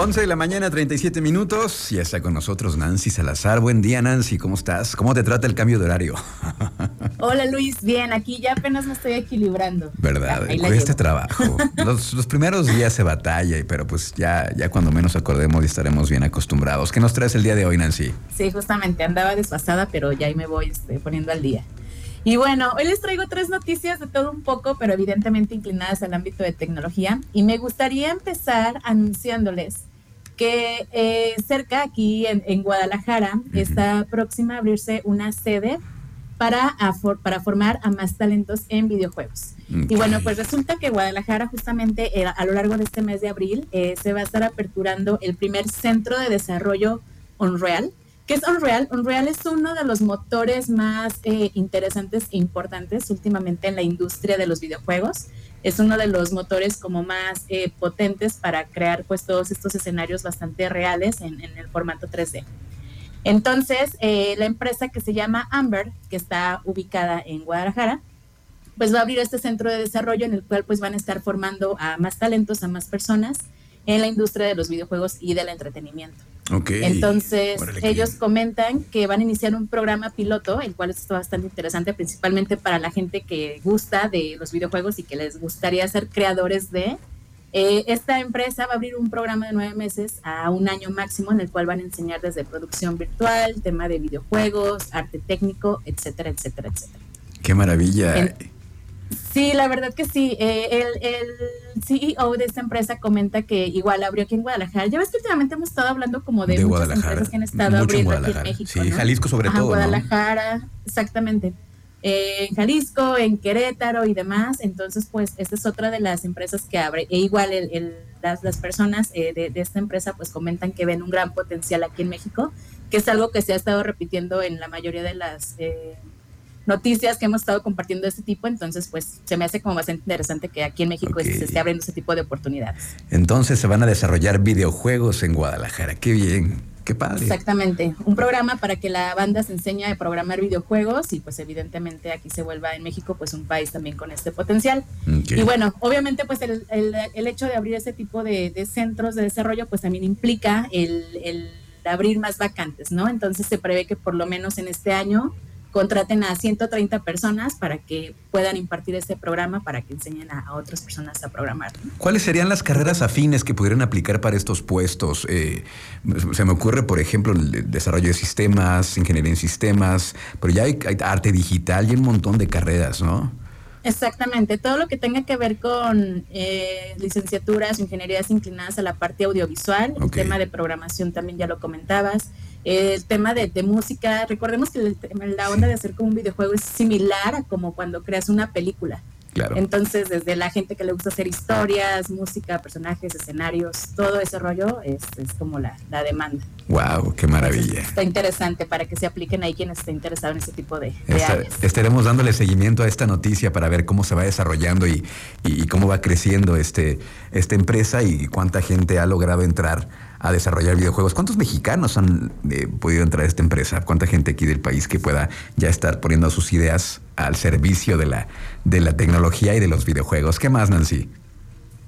11 de la mañana, 37 minutos. Ya está con nosotros Nancy Salazar. Buen día, Nancy. ¿Cómo estás? ¿Cómo te trata el cambio de horario? Hola, Luis. Bien, aquí ya apenas me estoy equilibrando. ¿Verdad? Cuesta trabajo. los, los, primeros días se batalla, pero pues ya, ya cuando menos acordemos y estaremos bien acostumbrados. ¿Qué nos traes el día de hoy, Nancy? Sí, justamente. Andaba desfasada, pero ya ahí me voy este, poniendo al día. Y bueno, hoy les traigo tres noticias de todo un poco, pero evidentemente inclinadas al ámbito de tecnología. Y me gustaría empezar anunciándoles que eh, cerca aquí en, Guadalajara está próxima a abrirse una sede para, para formar a más talentos en videojuegos. Y bueno, pues resulta que Guadalajara justamente eh, a lo largo de este mes de abril eh, se va a estar aperturando el primer centro de desarrollo Unreal, ¿Qué es Unreal? Unreal es uno de los motores más eh, interesantes e importantes últimamente en la industria de los videojuegos. Es uno de los motores como más eh, potentes para crear pues todos estos escenarios bastante reales en, el formato 3D. Entonces, eh, la empresa que se llama Amber, que está ubicada en Guadalajara, pues va a abrir este centro de desarrollo en el cual pues van a estar formando a más talentos, a más personas en la industria de los videojuegos y del entretenimiento. Entonces, ellos comentan que van a iniciar un programa piloto, el cual está bastante interesante, principalmente para la gente que gusta de los videojuegos y que les gustaría ser creadores de. Eh, esta empresa va a abrir un programa de nueve meses a un año máximo en el cual van a enseñar desde producción virtual, tema de videojuegos, arte técnico, etcétera, etcétera, etcétera. Qué maravilla. Sí, la verdad que sí. Eh, el, el, CEO de esta empresa comenta que igual abrió aquí en Guadalajara. Ya ves que últimamente hemos estado hablando como de, muchas empresas que han estado abriendo aquí en México. Sí, Jalisco sobre todo. Guadalajara, exactamente. Eh, en Jalisco, en Querétaro y demás. Entonces, pues, esta es otra de las empresas que abre. E igual el, las, las, personas eh, de, de, esta empresa pues comentan que ven un gran potencial aquí en México, que es algo que se ha estado repitiendo en la mayoría de las noticias que hemos estado compartiendo de este tipo, entonces pues se me hace como bastante interesante que aquí en México se esté abriendo ese tipo de oportunidades. Entonces se van a desarrollar videojuegos en Guadalajara, qué bien. Qué padre. Exactamente, un programa para que la banda se enseñe a programar videojuegos y pues evidentemente aquí se vuelva en México pues un país también con este potencial. Y bueno, obviamente pues el, el, hecho de abrir ese tipo de, de, centros de desarrollo pues también implica el, el abrir más vacantes, ¿no? Entonces se prevé que por lo menos en este año contraten a 130 personas para que puedan impartir este programa, para que enseñen a, otras personas a programar. ¿Cuáles serían las carreras afines que pudieran aplicar para estos puestos? Eh, se me ocurre, por ejemplo, el desarrollo de sistemas, ingeniería en sistemas, pero ya hay, arte digital y un montón de carreras, ¿no? Exactamente, todo lo que tenga que ver con eh, licenciaturas, ingenierías inclinadas a la parte audiovisual, el tema de programación también ya lo comentabas, el tema de, música, recordemos que la onda de hacer como un videojuego es similar a como cuando creas una película. Claro. Entonces, desde la gente que le gusta hacer historias, música, personajes, escenarios, todo ese rollo es, es como la, la, demanda. ¡Wow! ¡Qué maravilla! está interesante para que se apliquen ahí quien esté interesado en ese tipo de, áreas. Estaremos dándole seguimiento a esta noticia para ver cómo se va desarrollando y, y, cómo va creciendo este, esta empresa y cuánta gente ha logrado entrar a desarrollar videojuegos. ¿Cuántos mexicanos han eh, podido entrar a esta empresa? ¿Cuánta gente aquí del país que pueda ya estar poniendo sus ideas al servicio de la, de la tecnología y de los videojuegos? ¿Qué más, Nancy?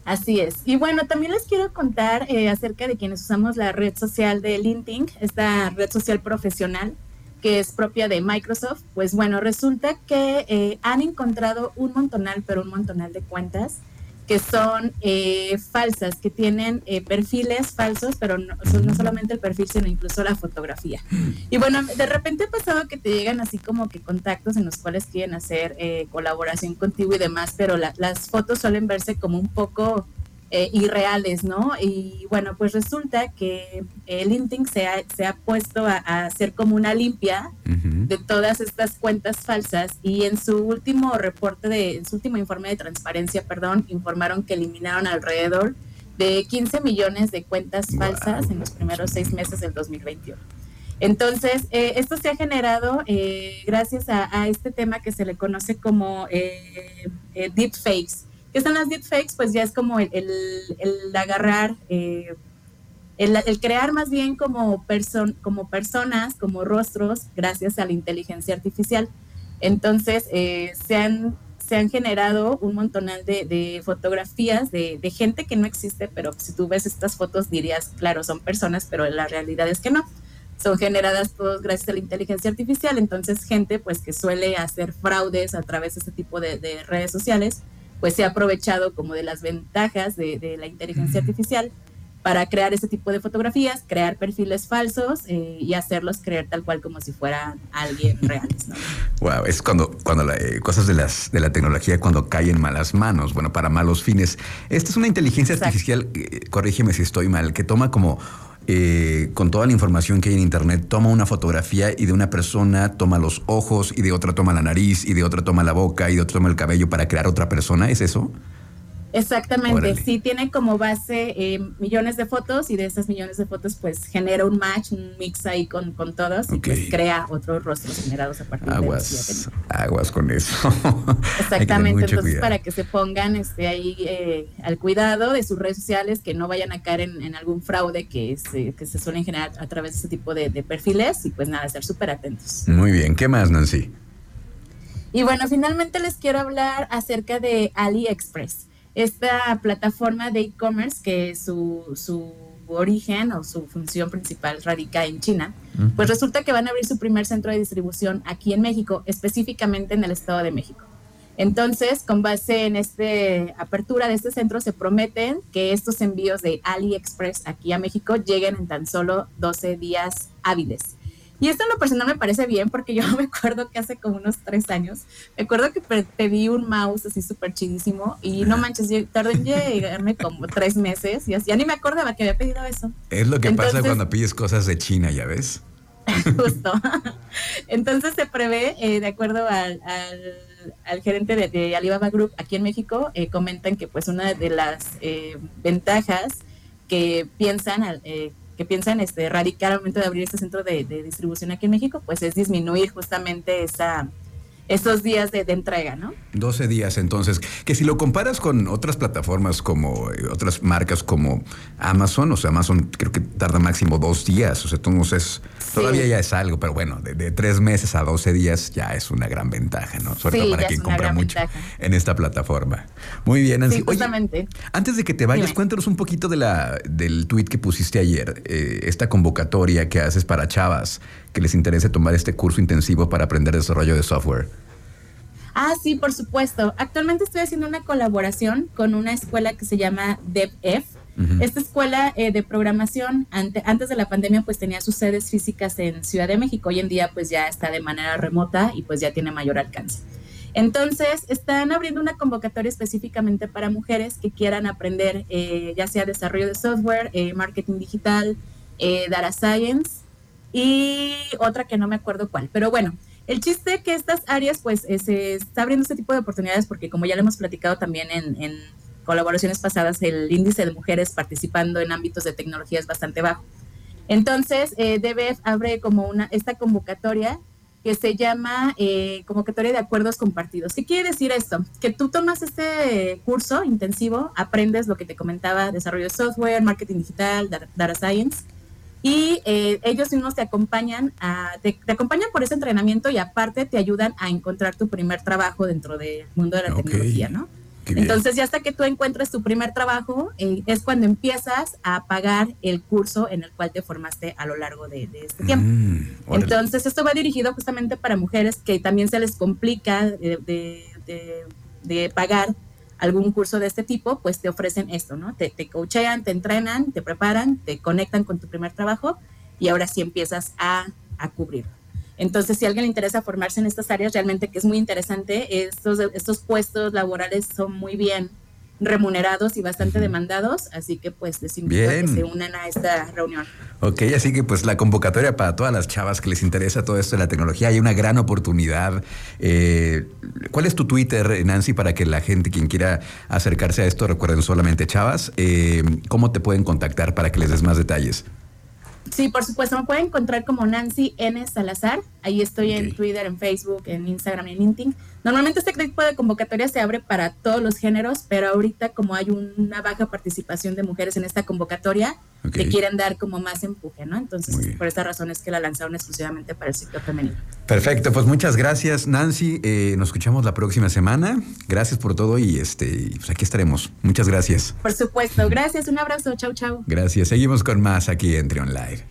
Así es. Y bueno, también les quiero contar eh, acerca de quienes usamos la red social de LinkedIn, esta red social profesional que es propia de Microsoft. Pues bueno, resulta que eh, han encontrado un montonal, pero un montonal de cuentas que son eh, falsas, que tienen eh, perfiles falsos, pero no, no, solamente el perfil, sino incluso la fotografía. Y bueno, de repente ha pasado que te llegan así como que contactos en los cuales quieren hacer eh, colaboración contigo y demás, pero las fotos suelen verse como un poco eh, irreales, ¿no? Y bueno, pues resulta que el LinkedIn se ha, se ha puesto a, hacer como una limpia de todas estas cuentas falsas y en su último reporte, de, en su último informe de transparencia, perdón, informaron que eliminaron alrededor de 15 millones de cuentas falsas en los primeros seis meses del 2021. Entonces, eh, esto se ha generado eh, gracias a, a, este tema que se le conoce como deepfakes ¿Qué son las deepfakes? Pues ya es como el, agarrar, eh, el, crear más bien como, como personas, como rostros, gracias a la inteligencia artificial. Entonces, eh, se, han, se han generado un montonal de, fotografías de, gente que no existe, pero si tú ves estas fotos dirías, claro, son personas, pero la realidad es que no. Son generadas todos gracias a la inteligencia artificial, entonces gente pues que suele hacer fraudes a través de este tipo de, redes sociales, pues se ha aprovechado como de las ventajas de, la inteligencia artificial para crear ese tipo de fotografías, crear perfiles falsos eh, y hacerlos creer tal cual como si fueran alguien reales. ¿no? Wow, es cuando, cuando las eh, cosas de, las, de la tecnología cuando caen en malas manos, bueno, para malos fines. Esta es una inteligencia artificial, eh, corrígeme si estoy mal, que toma como con toda la información que hay en Internet, toma una fotografía y de una persona toma los ojos y de otra toma la nariz y de otra toma la boca y de otra toma el cabello para crear otra persona. ¿Es eso? Exactamente, sí tiene como base eh, millones de fotos y de esas millones de fotos pues genera un match, un mix ahí con, con todos y pues crea otros rostros generados a partir aguas, de eso. Aguas con eso. Exactamente, entonces para que se pongan este, ahí eh, al cuidado de sus redes sociales, que no vayan a caer en, algún fraude que se, que se suelen generar a través de ese tipo de, de perfiles y pues nada, ser súper atentos. Muy bien, ¿qué más Nancy? Y bueno, finalmente les quiero hablar acerca de AliExpress esta plataforma de e-commerce que su, su origen o su función principal radica en China, pues resulta que van a abrir su primer centro de distribución aquí en México, específicamente en el Estado de México. Entonces, con base en esta apertura de este centro, se prometen que estos envíos de AliExpress aquí a México lleguen en tan solo 12 días hábiles. Y esto en lo personal me parece bien porque yo me acuerdo que hace como unos tres años, me acuerdo que pedí un mouse así súper chidísimo y no manches, yo tardé en llegarme como tres meses y así, ya ni me acordaba que había pedido eso. Es lo que pasa cuando pides cosas de China, ya ves. Justo. Entonces se prevé, eh, de acuerdo al, gerente de, Alibaba Group aquí en México, eh, comentan que pues una de las eh, ventajas que piensan piensan este, radicar al momento de abrir este centro de, distribución aquí en México, pues es disminuir justamente esa, esos días de, entrega, ¿no? 12 días, entonces, que si lo comparas con otras plataformas como eh, otras marcas como Amazon, o sea, Amazon creo que tarda máximo dos días, o sea, entonces todavía ya es algo, pero bueno, de, tres meses a 12 días ya es una gran ventaja, ¿no? Sobre todo para quien compra mucho en esta plataforma. Muy bien, Nancy. justamente. antes de que te vayas, cuéntanos un poquito de la, del tweet que pusiste ayer, eh, esta convocatoria que haces para chavas que les interese tomar este curso intensivo para aprender desarrollo de software. Ah, sí, por supuesto. Actualmente estoy haciendo una colaboración con una escuela que se llama DevF. Esta escuela eh, de programación antes de la pandemia pues tenía sus sedes físicas en Ciudad de México. Hoy en día pues ya está de manera remota y pues ya tiene mayor alcance. Entonces, están abriendo una convocatoria específicamente para mujeres que quieran aprender eh, ya sea desarrollo de software, eh, marketing digital, data science y otra que no me acuerdo cuál. Pero bueno, el chiste que estas áreas, pues, eh, se está abriendo este tipo de oportunidades porque, como ya lo hemos platicado también en, colaboraciones pasadas, el índice de mujeres participando en ámbitos de tecnología es bastante bajo. Entonces, eh, DBF abre como una esta convocatoria que se llama eh, convocatoria de acuerdos compartidos. ¿Qué quiere decir esto? Que tú tomas este curso intensivo, aprendes lo que te comentaba, desarrollo de software, marketing digital, data science, y eh, ellos mismos te acompañan, a, te, acompañan por ese entrenamiento y aparte te ayudan a encontrar tu primer trabajo dentro del mundo de la tecnología, ¿no? Entonces ya hasta que tú encuentres tu primer trabajo eh, es cuando empiezas a pagar el curso en el cual te formaste a lo largo de, este tiempo. Mm, Entonces esto va dirigido justamente para mujeres que también se les complica de, de pagar algún curso de este tipo, pues te ofrecen esto, ¿no? Te, te coachean, te entrenan, te preparan, te conectan con tu primer trabajo y ahora sí empiezas a, a cubrir. Entonces, si a alguien le interesa formarse en estas áreas, realmente que es muy interesante, estos, estos puestos laborales son muy bien remunerados y bastante demandados, así que pues les invito a que se unan a esta reunión. Ok, así que pues la convocatoria para todas las chavas que les interesa todo esto de la tecnología, hay una gran oportunidad. Eh, ¿Cuál es tu Twitter, Nancy, para que la gente, quien quiera acercarse a esto, recuerden solamente chavas? Eh, ¿Cómo te pueden contactar para que les des más detalles? Sí, por supuesto, me pueden encontrar como Nancy N. Salazar. Ahí estoy en Twitter, en Facebook, en Instagram, en LinkedIn. Normalmente este tipo de convocatoria se abre para todos los géneros, pero ahorita como hay una baja participación de mujeres en esta convocatoria, le quieren dar como más empuje, ¿no? Entonces, por esta razón es que la lanzaron exclusivamente para el sector femenino. Perfecto, pues muchas gracias, Nancy. Eh, nos escuchamos la próxima semana. Gracias por todo y este, pues aquí estaremos. Muchas gracias. Por supuesto, gracias, un abrazo, chau, chau. Gracias. Seguimos con más aquí en Trion Live.